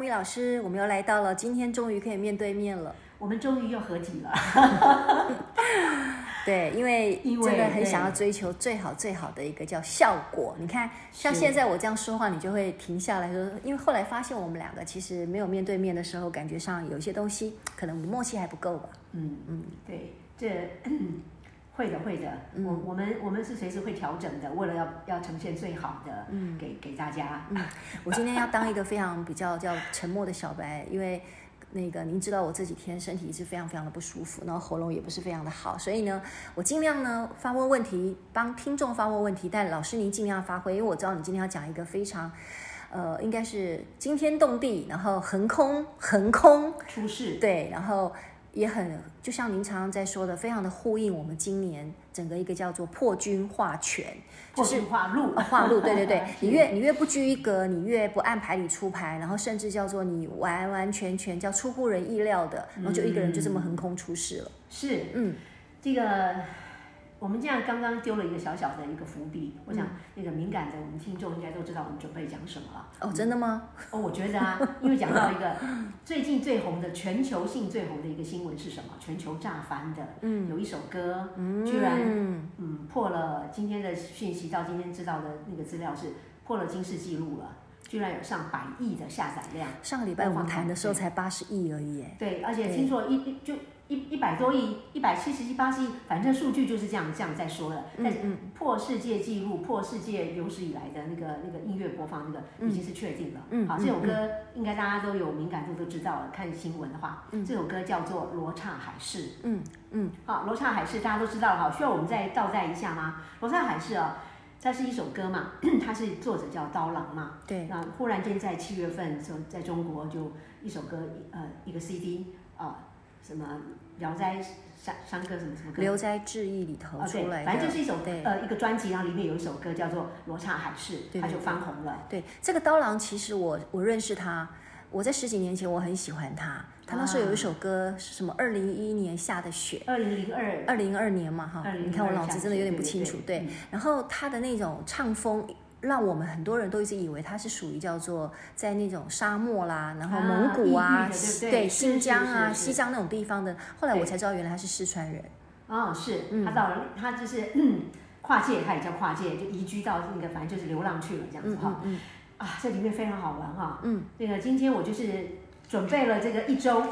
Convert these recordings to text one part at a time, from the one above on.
木易老师，我们又来到了，今天终于可以面对面了。我们终于又合体了。对，因为 真的很想要追求最好最好的一个叫效果。你看，像现在我这样说话，你就会停下来说，因为后来发现我们两个其实没有面对面的时候，感觉上有一些东西可能默契还不够吧。嗯嗯，对，这。嗯会的，会的，嗯、我我们我们是随时会调整的，为了要要呈现最好的，嗯，给给大家。嗯，我今天要当一个非常比较 叫沉默的小白，因为那个您知道我这几天身体一直非常非常的不舒服，然后喉咙也不是非常的好，所以呢，我尽量呢发问问题，帮听众发问问题，但老师您尽量发挥，因为我知道你今天要讲一个非常，呃，应该是惊天动地，然后横空横空。出世，对，然后。也很就像您常常在说的，非常的呼应我们今年整个一个叫做破军化权，就是化禄，化路，对对对，你越你越不拘一格，你越不按牌理出牌，然后甚至叫做你完完全全叫出乎人意料的，然后就一个人就这么横空出世了。嗯、是，嗯，这个。我们这样刚刚丢了一个小小的一个伏笔，我想那个敏感的我们听众应该都知道我们准备讲什么了。哦，真的吗？哦，我觉得啊，因为讲到一个最近最红的全球性最红的一个新闻是什么？全球炸翻的，嗯，有一首歌，嗯，居然嗯破了今天的讯息，到今天知道的那个资料是破了金氏纪录了，居然有上百亿的下载量。上个礼拜我们谈的时候才八十亿而已，对，而且听说一一就。一一百多亿，一百七十亿、八十亿，反正数据就是这样这样在说的。但是破世界纪录、破世界有史以来的那个那个音乐播放，那个已经是确定了。嗯，好，这首歌应该大家都有敏感度，都知道了。看新闻的话，这首歌叫做《罗刹海市》。嗯嗯，好，《罗刹海市》大家都知道了。好，需要我们再倒带一下吗？《罗刹海市》啊，它是一首歌嘛，它是作者叫刀郎嘛。对。那忽然间在七月份的时候，在中国就一首歌，呃，一个 CD 啊。什么《聊斋山山歌》什么什么歌？《聊斋志异》里头出来的，反正就是一首呃一个专辑，然后里面有一首歌叫做《罗刹海市》，它就翻红了。对，这个刀郎其实我我认识他，我在十几年前我很喜欢他。他那时候有一首歌是什么？二零一一年下的雪。二零零二。二零二年嘛哈，你看我脑子真的有点不清楚。对，然后他的那种唱风。让我们很多人都一直以为它是属于叫做在那种沙漠啦，然后蒙古啊，啊对，对，对新疆啊、西藏那种地方的。后来我才知道，原来他是四川人。哦，是，他到了，他就是嗯，跨界，他也叫跨界，就移居到那个，反正就是流浪去了这样子哈。啊，这里面非常好玩哈。嗯，这个今天我就是准备了这个一周，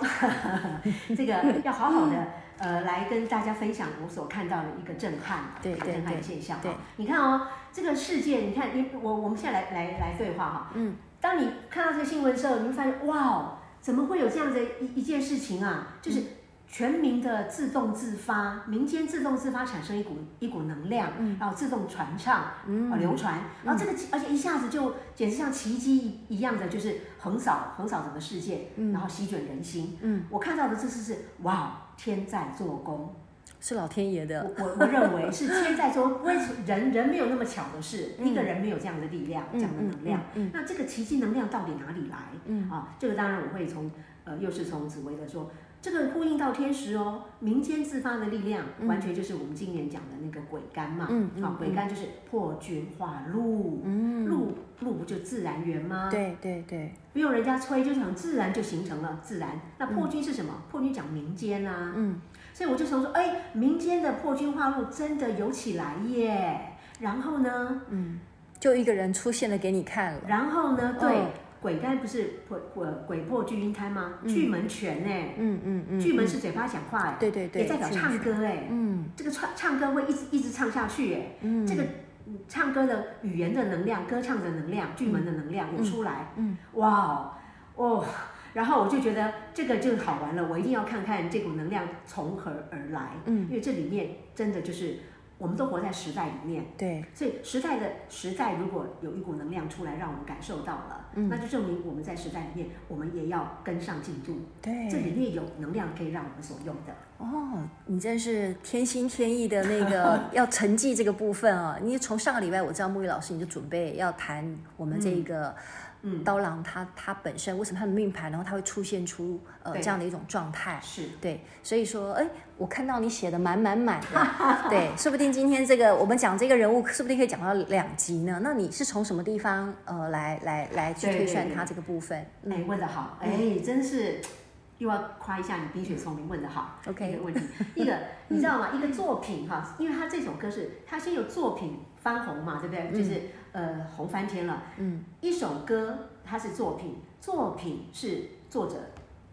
这个要好好的。呃，来跟大家分享我所看到的一个震撼，对，对，对，震撼的现象。对，你看哦，这个世界，你看，你我我们现在来来来对话哈。嗯。当你看到这个新闻的时候，你会发现，哇，怎么会有这样的一一件事情啊？就是全民的自动自发，民间自动自发产生一股一股能量，嗯，然后自动传唱，嗯，流传，然后这个而且一下子就简直像奇迹一样的，就是横扫横扫整个世界，嗯，然后席卷人心，嗯，我看到的这次是哇。天在做工，是老天爷的。我我我认为是天在做工，为什么人人没有那么巧的事，嗯、一个人没有这样的力量，嗯、这样的能量。嗯嗯嗯、那这个奇迹能量到底哪里来？嗯啊，这个当然我会从呃，又是从紫薇的说，这个呼应到天时哦，民间自发的力量，嗯、完全就是我们今年讲的那个鬼干嘛。嗯嗯、啊，鬼干就是破军化禄。嗯，禄禄不就自然源吗？对对对，不用人家吹，就想自然就形成了自然。那破军是什么？嗯、破军讲民间啊。嗯，所以我就想说，哎，民间的破军化禄真的有起来耶。然后呢，嗯，就一个人出现了给你看了。然后呢，对。哦癸干不是破破鬼破巨阴胎吗？巨门全哎，嗯嗯嗯，巨门是嘴巴讲话哎，对对对，也代表唱歌哎，嗯，这个唱唱歌会一直一直唱下去哎，嗯，这个唱歌的语言的能量，歌唱的能量，巨门的能量有出来，嗯，哇哦，然后我就觉得这个就好玩了，我一定要看看这股能量从何而来，嗯，因为这里面真的就是我们都活在时代里面，对，所以时代的时代如果有一股能量出来，让我们感受到了，嗯，那就证明我们在时代里面，我们也要跟上进度。对，这里面有能量可以让我们所用的。哦，你真是天心天意的那个 要成绩这个部分啊！你从上个礼拜我知道木鱼老师你就准备要谈我们这个。刀郎他他本身为什么他的命盘，然后他会出现出呃这样的一种状态？是对，所以说，哎，我看到你写的满满满 的，对，说不定今天这个我们讲这个人物，说不定可以讲到两集呢。那你是从什么地方呃来来来去推算他这个部分？哎、嗯，问的好，哎，真是又要夸一下你冰雪聪明，问的好。OK，一个问题，一个 你知道吗？一个作品哈，因为他这首歌是他先有作品翻红嘛，对不对？就是。呃，红翻天了。嗯，一首歌它是作品，作品是作者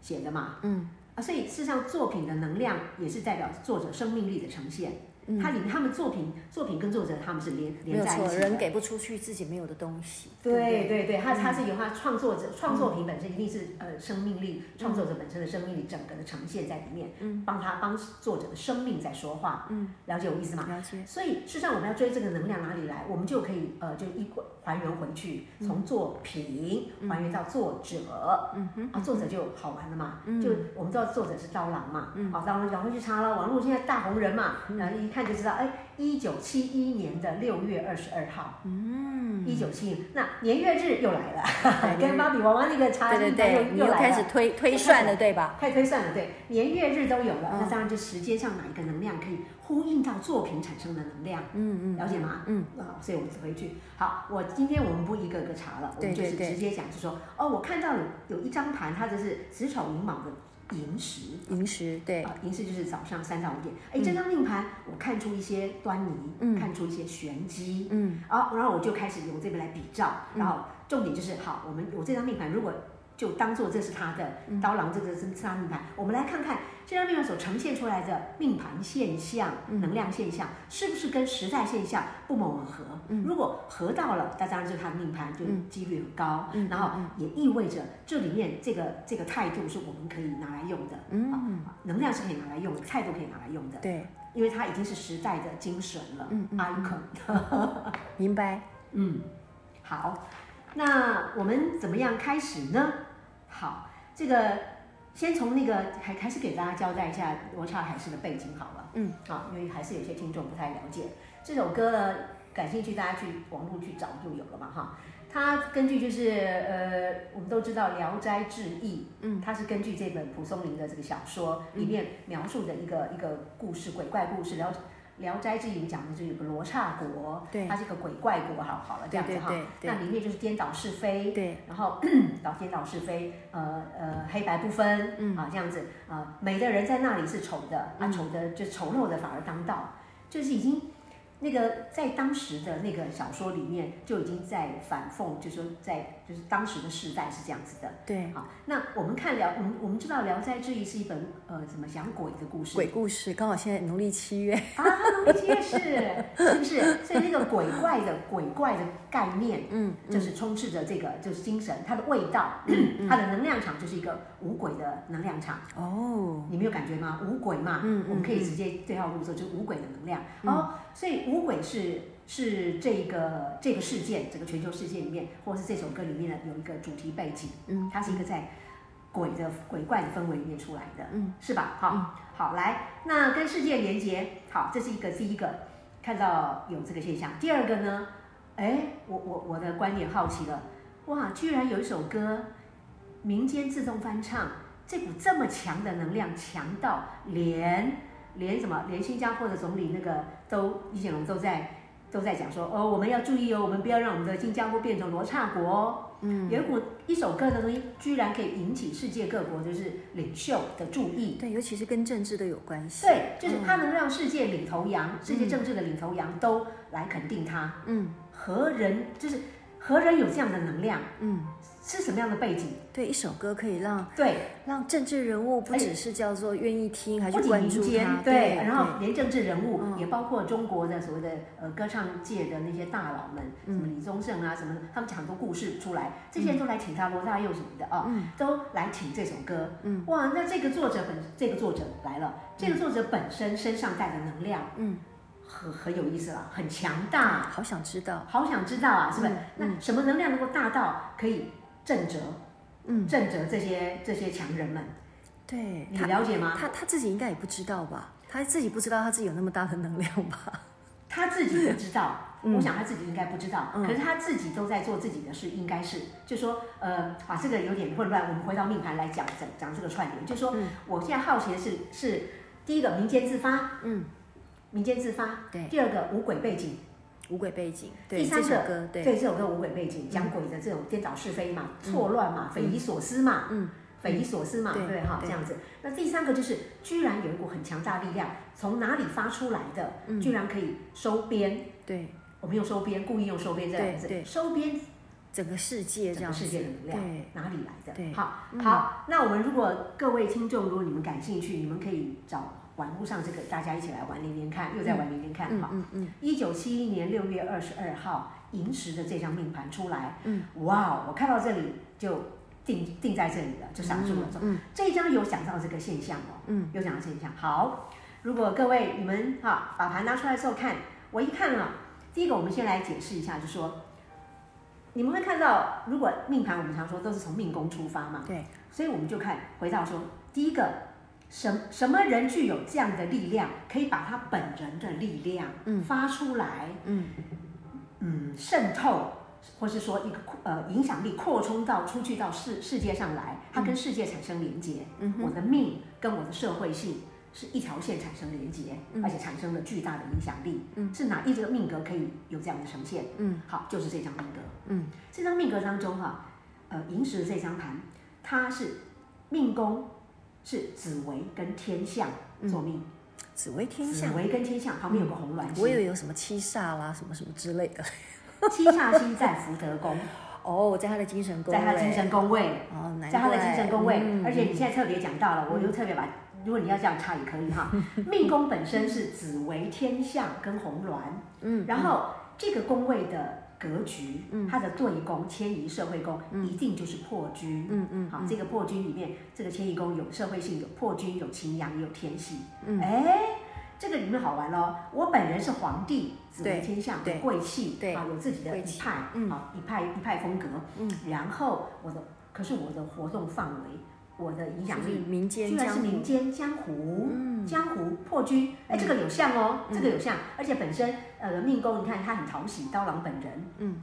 写的嘛。嗯，啊，所以事实上作品的能量也是代表作者生命力的呈现。嗯，他里面他们作品作品跟作者他们是连连在一起的。人给不出去自己没有的东西。对对对，对，他他是由他创作者创作品本身一定是呃生命力，创作者本身的生命力整个的呈现在里面，嗯，帮他帮作者的生命在说话。嗯，了解我意思吗？了解。所以事实上我们要追这个能量哪里来，我们就可以呃就一还原回去，从作品还原到作者。嗯哼，啊，作者就好玩了嘛。嗯，就我们知道作者是刀郎嘛。嗯，好，刀郎，然后去查了网络现在大红人嘛，然后一。看就知道，哎，一九七一年的六月二十二号，嗯，一九七，那年月日又来了，跟芭比娃娃那个差距又又来了，开始推推算了，对吧？开始推算了，对，年月日都有了，那当然就时间上哪一个能量可以呼应到作品产生的能量？嗯嗯，了解吗？嗯，啊，所以我们回去。好，我今天我们不一个个查了，我们就是直接讲，就说，哦，我看到有有一张盘，它就是子丑寅卯的。寅时，寅时，对，啊，寅时就是早上三到五点。哎，这张命盘我看出一些端倪，嗯，看出一些玄机，嗯，啊，然后我就开始用这边来比照，然后重点就是，好，我们我这张命盘如果。就当做这是他的刀郎，这个是他命盘。我们来看看这张命盘所呈现出来的命盘现象、能量现象，是不是跟时代现象不谋而合？如果合到了，那当然就是他的命盘就几率很高。然后也意味着这里面这个这个态度是我们可以拿来用的。嗯，能量是可以拿来用的，态度可以拿来用的。对，因为它已经是时代的精神了。嗯嗯，icon。明白。嗯，好。那我们怎么样开始呢？好，这个先从那个还还是给大家交代一下罗刹海市的背景好了。嗯，好，因为还是有些听众不太了解这首歌呢，感兴趣大家去网络去找就有了嘛哈。它根据就是呃，我们都知道《聊斋志异》，嗯，它是根据这本蒲松龄的这个小说里面描述的一个、嗯、一个故事，鬼怪故事，然后。《聊斋志异》讲的就有个罗刹国，对，它是一个鬼怪国，好好了这样子哈。那里面就是颠倒是非，对，然后 倒颠倒是非，呃呃黑白不分，嗯。啊这样子啊，美的人在那里是丑的，啊丑的就丑陋的反而当道，就是已经。那个在当时的那个小说里面就已经在反讽，就是说在就是当时的时代是这样子的。对，好，那我们看聊，我们我们知道《聊斋志异》是一本呃，怎么讲鬼的故事？鬼故事，刚好现在农历七月啊，农历七月是是不是？所以那个鬼怪的鬼怪的概念，嗯，就是充斥着这个就是精神，它的味道，嗯，它的能量场就是一个五鬼的能量场。哦，你没有感觉吗？五鬼嘛，嗯，我们可以直接对号入座，就是五鬼的能量。哦，所以。五鬼是是这个这个事件，整个全球事件里面，或者是这首歌里面的有一个主题背景，嗯，它是一个在鬼的鬼怪的氛围里面出来的，嗯，是吧？好，嗯、好，来，那跟世界连接，好，这是一个第一个看到有这个现象。第二个呢，哎，我我我的观点好奇了，哇，居然有一首歌民间自动翻唱，这股这么强的能量，强到连。连什么？连新加坡的总理那个都易建龙都在都在讲说哦，我们要注意哦，我们不要让我们的新加坡变成罗刹国哦。嗯，有一股一首歌的东西，居然可以引起世界各国就是领袖的注意。对，尤其是跟政治都有关系。对，就是它能让世界领头羊，嗯、世界政治的领头羊都来肯定它。嗯，何人就是何人有这样的能量？嗯。是什么样的背景？对，一首歌可以让对让政治人物不只是叫做愿意听，还是关注他。对，然后连政治人物也包括中国的所谓的呃歌唱界的那些大佬们，什么李宗盛啊什么，他们讲很多故事出来，这些人都来请他罗大佑什么的啊，都来请这首歌。嗯，哇，那这个作者本这个作者来了，这个作者本身身上带的能量，嗯，很很有意思了，很强大，好想知道，好想知道啊，是不是？嗯那什么能量能够大到可以震慑，嗯，震慑这些这些强人们？对，你了解吗？他他自己应该也不知道吧？他自己不知道他自己有那么大的能量吧？他自己不知道，嗯我想他自己应该不知道，嗯可是他自己都在做自己的事，应该是，就说，呃，啊，这个有点混乱，我们回到命盘来讲讲讲这个串联，就说，嗯我现在好奇的是，是第一个民间自发，嗯，民间自发，对。第二个无鬼背景，无鬼背景，对，第三个这首歌，对，对，这首歌无鬼背景讲鬼的这种颠倒是非嘛，错乱嘛，匪夷所思嘛，嗯，匪夷所思嘛，对对哈，对。这样子。那第三个就是，居然有一股很强大力量从哪里发出来的，嗯。居然可以收编。对，我们用收编，故意用收编这两个字对对，收编整个世界这样子，整个世界的能量对，哪里来的？对。好嗯。好，那我们如果各位听众，如果你们感兴趣，你们可以找网络上这个，大家一起来玩连连看，又在玩连连看。哈，嗯嗯嗯一九七一年六月二十二号，寅时的这张命盘出来，嗯，哇，我看到这里就定定在这里了，就想住了。嗯这一张有讲到这个现象哦，嗯有讲到现象。好，如果各位你们哈把盘拿出来之后看，我一看啊，第一个我们先来解释一下，就说你们会看到，如果命盘我们常说都是从命宫出发嘛，对，所以我们就看回到说，第一个什什么人具有这样的力量，可以把他本人的力量嗯发出来，嗯嗯，渗透。或是说一个呃影响力扩充到出去到世世界上来，它跟世界产生连接。嗯我的命跟我的社会性是一条线产生连接，嗯而且产生了巨大的影响力。嗯是哪一个命格可以有这样的呈现？嗯好，就是这张命格。嗯这张命格当中哈、呃，寅时的这张盘，它是命宫是紫薇跟天象做命，紫微天象。紫相，微跟天象旁边有个红鸾星，我以为有什么七煞啦，什么什么之类的。七煞星在福德宫，哦，在他的精神宫，在他的精神宫位。哦，在他的精神宫位，嗯而且你现在特别讲到了，我又特别把，如果你要这样插也可以哈。命宫本身是紫微天象跟红鸾，嗯，然后这个宫位的格局，嗯。它的对宫迁移社会宫一定就是破军，嗯嗯，好，这个破军里面，这个迁移宫有社会性，有破军，有擎羊，也有天喜，嗯。哎。这个里面好玩咯，我本人是皇帝，紫微天相，对贵气，对啊，有自己的一派，嗯。啊，一派一派风格，嗯，然后我的，可是我的活动范围，我的影响力，民间居然是民间江湖，嗯。江湖破军，哎，这个有像哦，嗯。这个有像，而且本身呃命宫，你看他很讨喜，刀郎本人，嗯，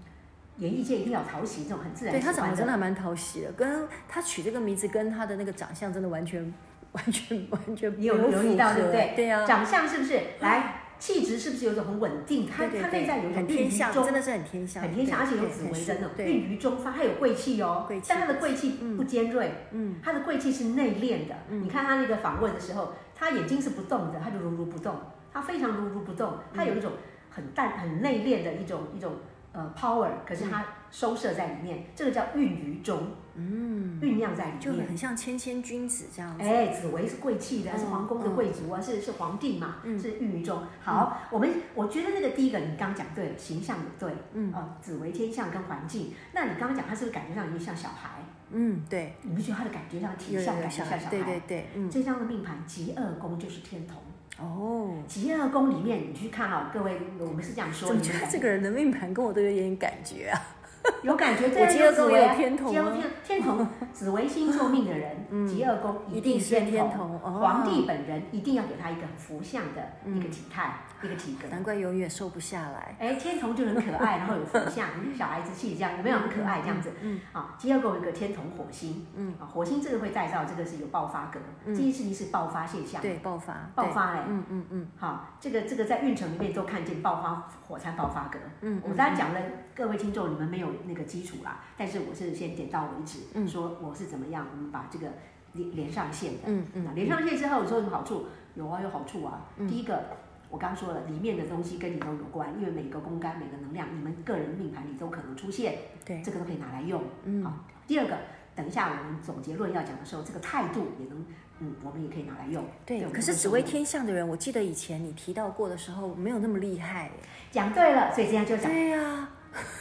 演艺界一定要讨喜，这种很自然对，他长得真的还蛮讨喜的，跟他取这个名字跟他的那个长相真的完全完全完全你有没留意到对不对？对啊，长相是不是？来，气质是不是有一种很稳定？他他内在有一种很天相，真的是很天相，很天相，而且有对紫薇的那种对。孕于中发，它有贵气哦贵气，但它的贵气不尖锐，嗯。它的贵气是内敛的。嗯。你看他那个访问的时候，他眼睛是不动的，他就如如不动，他非常如如不动，他有一种很淡、很内敛的一种一种呃 power，可是它收摄在里面，这个叫孕于中，嗯，酝酿在里面就面。很像谦谦君子这样子，哎，紫薇是贵气的，嗯是皇宫的贵族啊，是是皇帝嘛，嗯是孕于中。好，我们我觉得那个第一个你刚刚讲对了，形象也对，嗯哦，紫薇天象跟环境。那你刚刚讲他是不是感觉上有点像小孩？嗯，对，你不觉得他的感觉上体有相感觉像小孩？对对对，嗯，这张的命盘极二宫就是天同，哦，极二宫里面你去看哦，各位，我们是这样说，怎么你们感觉得这个人的命盘跟我都有点感觉啊？有感觉？我对，极恶宫有天同天天同，紫微星座命的人，嗯。极恶宫一定是天天同哦。皇帝本人一定要给他一个很福相的嗯一个体态，一个体格。难怪永远瘦不下来。哎，天同就很可爱，然后有福相，小孩子气这样，有没有很可爱这样子？嗯好，极恶宫有一个天同火星，嗯。啊，火星这个会带到这个是有爆发格，这件事情是爆发现象，对，爆发，爆发嘞，嗯嗯嗯。好，这个这个在运程里面都看见爆发火山爆发格。嗯，我刚才讲了，各位听众你们没有那个基础啦，但是我是先点到为止，嗯说我是怎么样，我们把这个连连上线的。嗯嗯那连上线之后，你说有什么好处？有啊，有好处啊。嗯第一个，我刚刚说了，里面的东西跟你都有关，因为每个公干、每个能量，你们个人命盘里都可能出现，对，这个都可以拿来用。嗯好，第二个，等一下我们总结论要讲的时候，这个态度也能，嗯，我们也可以拿来用。对。可是紫微天象的人，我记得以前你提到过的时候，没有那么厉害。讲对了，所以这样就讲，对呀，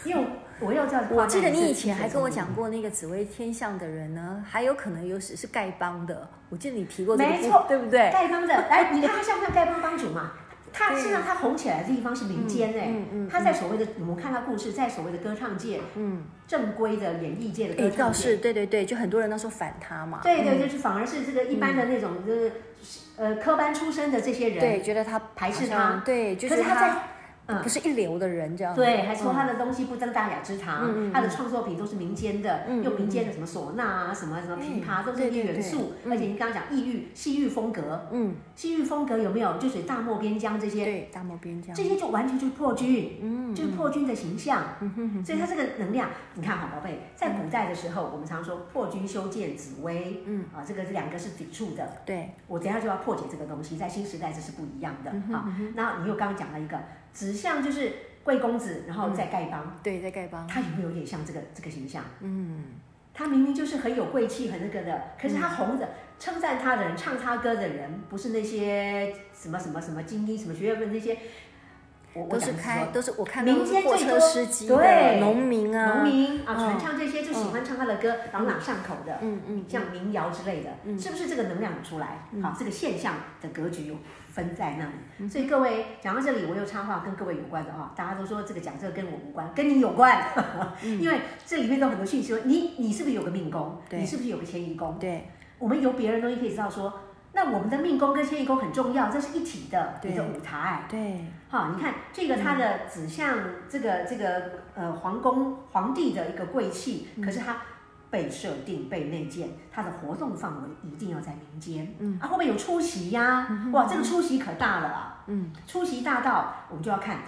因为我又叫我记得你以前还跟我讲过，那个紫薇天相的人呢，还有可能有是是丐帮的。我记得你提过这个，没错对不对？丐帮的，来，你看他像不像丐帮帮主嘛？他实际上他红起来的地方是民间哎、嗯嗯，他在所谓的我们看他故事，在所谓的歌唱界，嗯，正规的演艺界的歌唱界，是，对对对，就很多人都说反他嘛，对对对，就是反而是这个一般的那种，就是呃科班出身的这些人，对，觉得他排斥他，对，就是他在。嗯，不是一流的人这样。对，还说他的东西不登大雅之堂，嗯、他的创作品都是民间的，嗯、用民间的什么唢呐啊，什么什么琵琶，都是一些元素。而且你刚刚讲异域、西域风格，嗯，西域风格有没有？就属于大漠边疆这些，对，大漠边疆，这些就完全就是破军，嗯，就是破军的形象。嗯、所以他这个能量，你看好宝贝，在古代的时候，我们常说破军修建紫薇，嗯啊，这个这两个是抵触的。对，我等下就要破解这个东西，在新时代这是不一样的。好，然后你又刚刚讲了一个指向就是。贵公子，然后在丐帮、嗯，对，在丐帮，他有没有有点像这个这个形象？嗯，他明明就是很有贵气，很那个的，可是他红着称赞他的人，唱他歌的人，不是那些什么什么什么精英，什么学院的那些，我都是开，都是我看民间最多司机，对，农民啊，农民啊，传唱这些就喜欢唱他的歌，朗朗上口的，嗯嗯，像民谣之类的，是不是这个能量出来？好，这个现象的格局。分在那里，所以各位讲到这里，我又插话跟各位有关的啊，大家都说这个讲这个跟我无关，跟你有关，因为这里面都很多讯息说你你是不是有个命宫，你是不是有个迁移宫？对，我们由别人东西可以知道说，那我们的命宫跟迁移宫很重要，这是一体的一个舞台。对，好，你看这个它的指向这个这个呃皇宫皇帝的一个贵气，可是它。被设定、被内建，它的活动范围一定要在民间。嗯，啊，会不会有出席呀、啊？嗯、哇，这个出席可大了啊！嗯，出席大到我们就要看，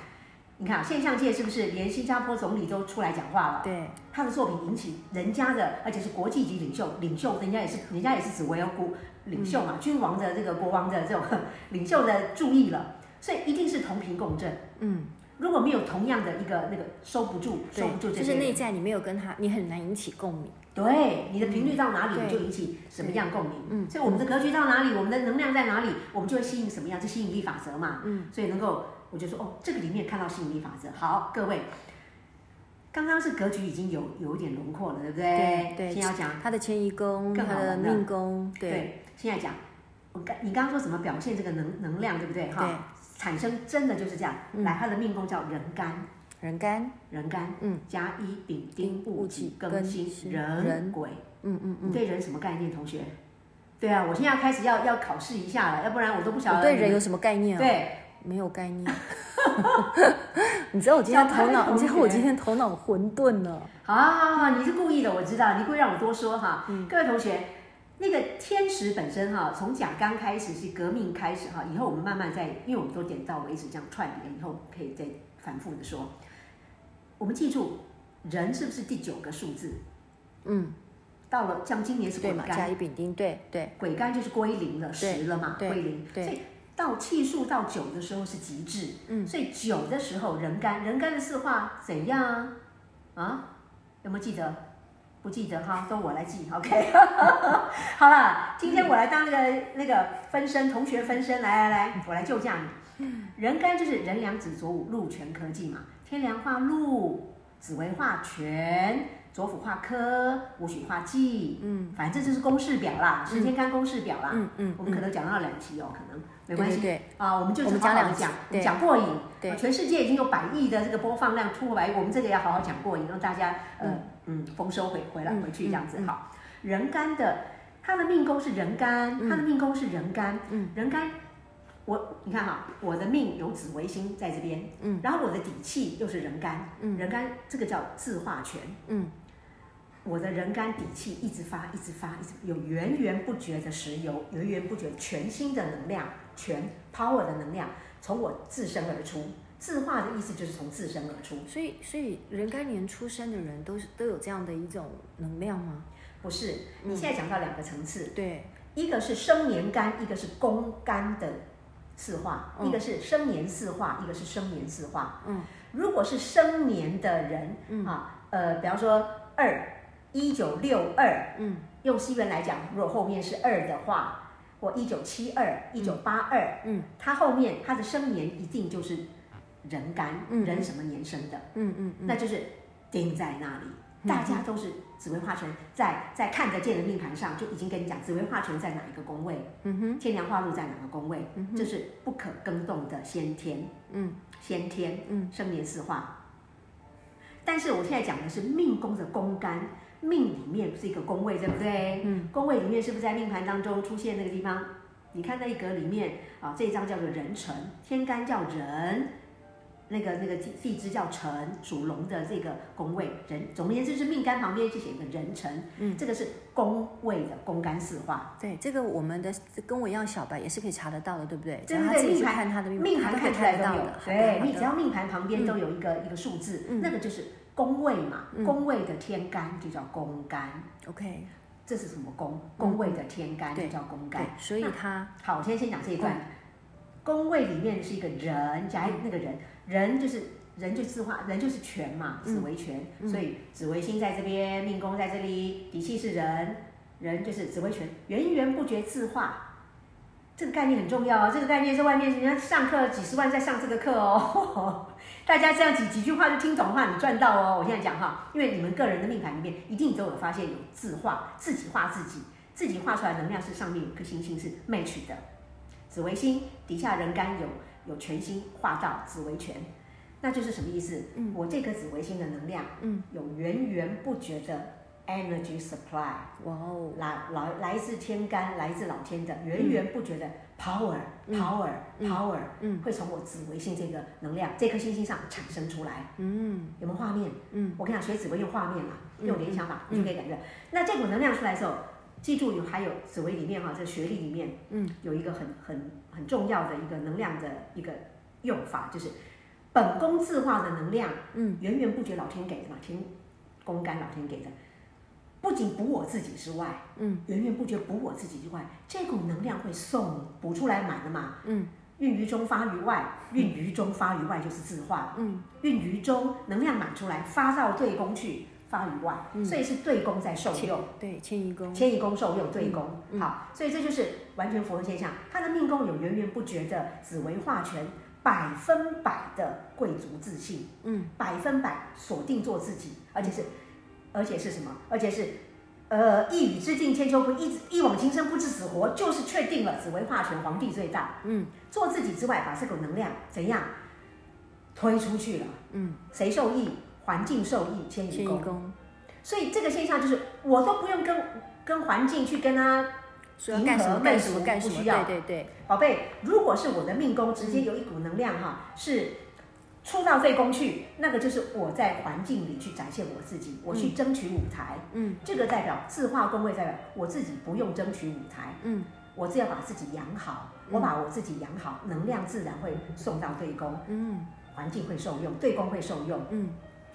你看现象界是不是连新加坡总理都出来讲话了？对，他的作品引起人家的，而且是国际级领袖，领袖人家也是，人家也是紫微哦，国领袖嘛，嗯、君王的这个国王的这种 领袖的注意了，所以一定是同频共振。嗯。如果没有同样的一个那个收不住，收不住就是内在你没有跟他，你很难引起共鸣。对，你的频率到哪里，你就引起什么样共鸣。嗯，所以我们的格局到哪里，我们的能量在哪里，我们就会吸引什么样，这吸引力法则嘛。嗯，所以能够，我就说哦，这个里面看到吸引力法则。好，各位，刚刚是格局已经有有一点轮廓了，对不对？对。现在要讲他的迁移宫，他的命宫。对。现在讲，我刚你刚刚说怎么表现这个能能量，对不对？哈。产生真的就是这样，来他的命宫叫人干，人干，人干，嗯，甲乙丙丁戊己庚辛人鬼，嗯嗯嗯，对人什么概念？同学，对啊，我现在开始要要考试一下了，要不然我都不晓得对人有什么概念啊？对，没有概念。你知道我今天头脑，你知道我今天头脑混沌了。好好好，你是故意的，我知道，你故意让我多说哈。各位同学。那个天时本身哈，从甲刚开始是革命开始哈，以后我们慢慢再，因为我们都点到为止这样串联，以后可以再反复的说。我们记住，人是不是第九个数字？嗯，到了像今年是癸干，甲乙丙丁，对对，癸干就是归零了，十了嘛，归零。所以到气数到九的时候是极致，嗯，所以九的时候人干，人干的四化怎样啊？啊，有没有记得？不记得哈，都我来记，OK。好了，今天我来当那个那个分身，同学分身，来来来，我来救驾你。人干就是人梁子左午禄全科技嘛，天梁化禄，紫微化权，左辅化科，五曲化忌。嗯，反正这就是公式表啦，十天干公式表啦。嗯嗯，我们可能讲到两期哦，可能没关系。对啊，我们就是好好的讲，讲过瘾。对，全世界已经有百亿的这个播放量突破百亿，我们这个要好好讲过瘾，让大家呃。嗯，丰收回回来回去这样子好。人干的，他的命宫是人干，他的命宫是人干。嗯，人干，我你看哈，我的命有紫微星在这边，嗯，然后我的底气又是人干，嗯，人干这个叫自化权，嗯，我的人干底气一直发，一直发，一直有源源不绝的石油，源源不绝全新的能量，全 power 的能量从我自身而出。自化的意思就是从自身而出，所以所以人干年出生的人都是都有这样的一种能量吗？不是，你现在讲到两个层次，嗯、对，一个是生年干，一个是宫干的四化，嗯、一个是生年四化，一个是生年四化。嗯，如果是生年的人，嗯啊，呃，比方说二一九六二，嗯，用西元来讲，如果后面是二的话，或一九七二、一九八二，嗯，他后面他的生年一定就是。人干，人什么年生的？嗯嗯，那就是定在那里。大家都是紫微化权在在看得见的命盘上就已经跟你讲，紫微化权在哪一个宫位，嗯哼，天梁化禄在哪个宫位，这是不可更动的先天，嗯，先天，嗯，生年四化。但是我现在讲的是命宫的宫干，命里面是一个宫位，对不对？嗯，宫位里面是不是在命盘当中出现那个地方？你看那一格里面啊，这一张叫做壬辰，天干叫壬，那个那个地支叫辰，属龙的这个宫位壬。总而言之，是命干旁边就写一个壬辰，嗯，这个是宫位的宫干四化。对，这个我们的跟我一样小白也是可以查得到的，对不对？对对对，命盘他的命盘看出来都有。对，你只要命盘旁边都有一个一个数字，那个就是宫位嘛，宫位的天干就叫宫干。OK。这是什么宫？宫位的天干就叫宫干，所以它好，我先先讲这一段。宫位里面是一个人，加那个人，人就是人就字画，人就是权嘛，紫微权，所以紫微星在这边，命宫在这里，底气是人，人就是紫微权，源源不绝字画。这个概念很重要啊，这个概念是外面人家上课几十万在上这个课哦。大家这样几几句话就听懂的话，你赚到哦。我现在讲哈，因为你们个人的命盘里面一定都有发现有字画，自己画自己，自己画出来能量是上面有颗星星是 match 的，紫微星底下人干有有全星画到紫微权，那就是什么意思？嗯，我这颗紫微星的能量，嗯，有源源不绝的。Energy supply，哇哦，来来来自天干，来自老天的源源不绝的 power，power，power，嗯，会从我紫微星这个能量这颗星星上产生出来，嗯，有没有画面？嗯，我跟你讲，学紫微用画面嘛，用联想法，你就可以感觉。那这股能量出来的时候，记住有还有紫微里面哈，这学历里面，嗯，有一个很很很重要的一个能量的一个用法，就是本宫自化的能量，嗯，源源不绝老天给的嘛，天宫干老天给的。不仅补我自己之外，嗯，源源不绝补我自己之外，这股能量会送补出来满了嘛，嗯，运于中发于外，运于中发于外就是自化，嗯，运于中能量满出来发到对宫去发于外，嗯，所以是对宫在受用，对，迁移宫，迁移宫受用对宫，嗯，好，所以这就是完全符合现象，他的命宫有源源不绝的紫微化权，百分百的贵族自信，嗯，百分百锁定做自己，而且是。而且是什么？而且是，呃，一语之定千秋不，一一往情深不知死活，就是确定了紫微化权皇帝最大。嗯，做自己之外，把这股能量怎样推出去了？嗯，谁受益？环境受益，迁移宫。所以这个现象就是，我都不用跟跟环境去跟他迎合干什么干什么干什么，不需要。对对对，宝贝，如果是我的命宫直接有一股能量哈，是。出到对宫去，那个就是我在环境里去展现我自己，我去争取舞台。嗯，这个代表自化宫位代表我自己不用争取舞台。嗯，我只要把自己养好，我把我自己养好，能量自然会送到对宫。嗯，环境会受用，对宫会受用。嗯，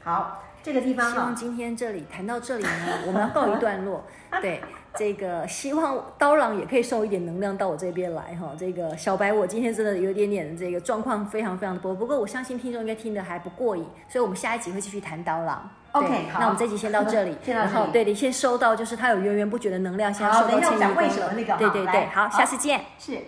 好，这个地方。希望今天这里谈到这里呢，我们要告一段落。对。这个希望刀郎也可以收一点能量到我这边来哈。这个小白，我今天真的有点点这个状况非常非常的多，不过我相信听众应该听得还不过瘾，所以我们下一集会继续谈刀郎。OK，好，那我们这集先到这里。先到这里。然后对，你先收到就是他有源源不绝的能量，先收到迁移宫。好，等一下讲为什么那个。对对对，好，下次见。是。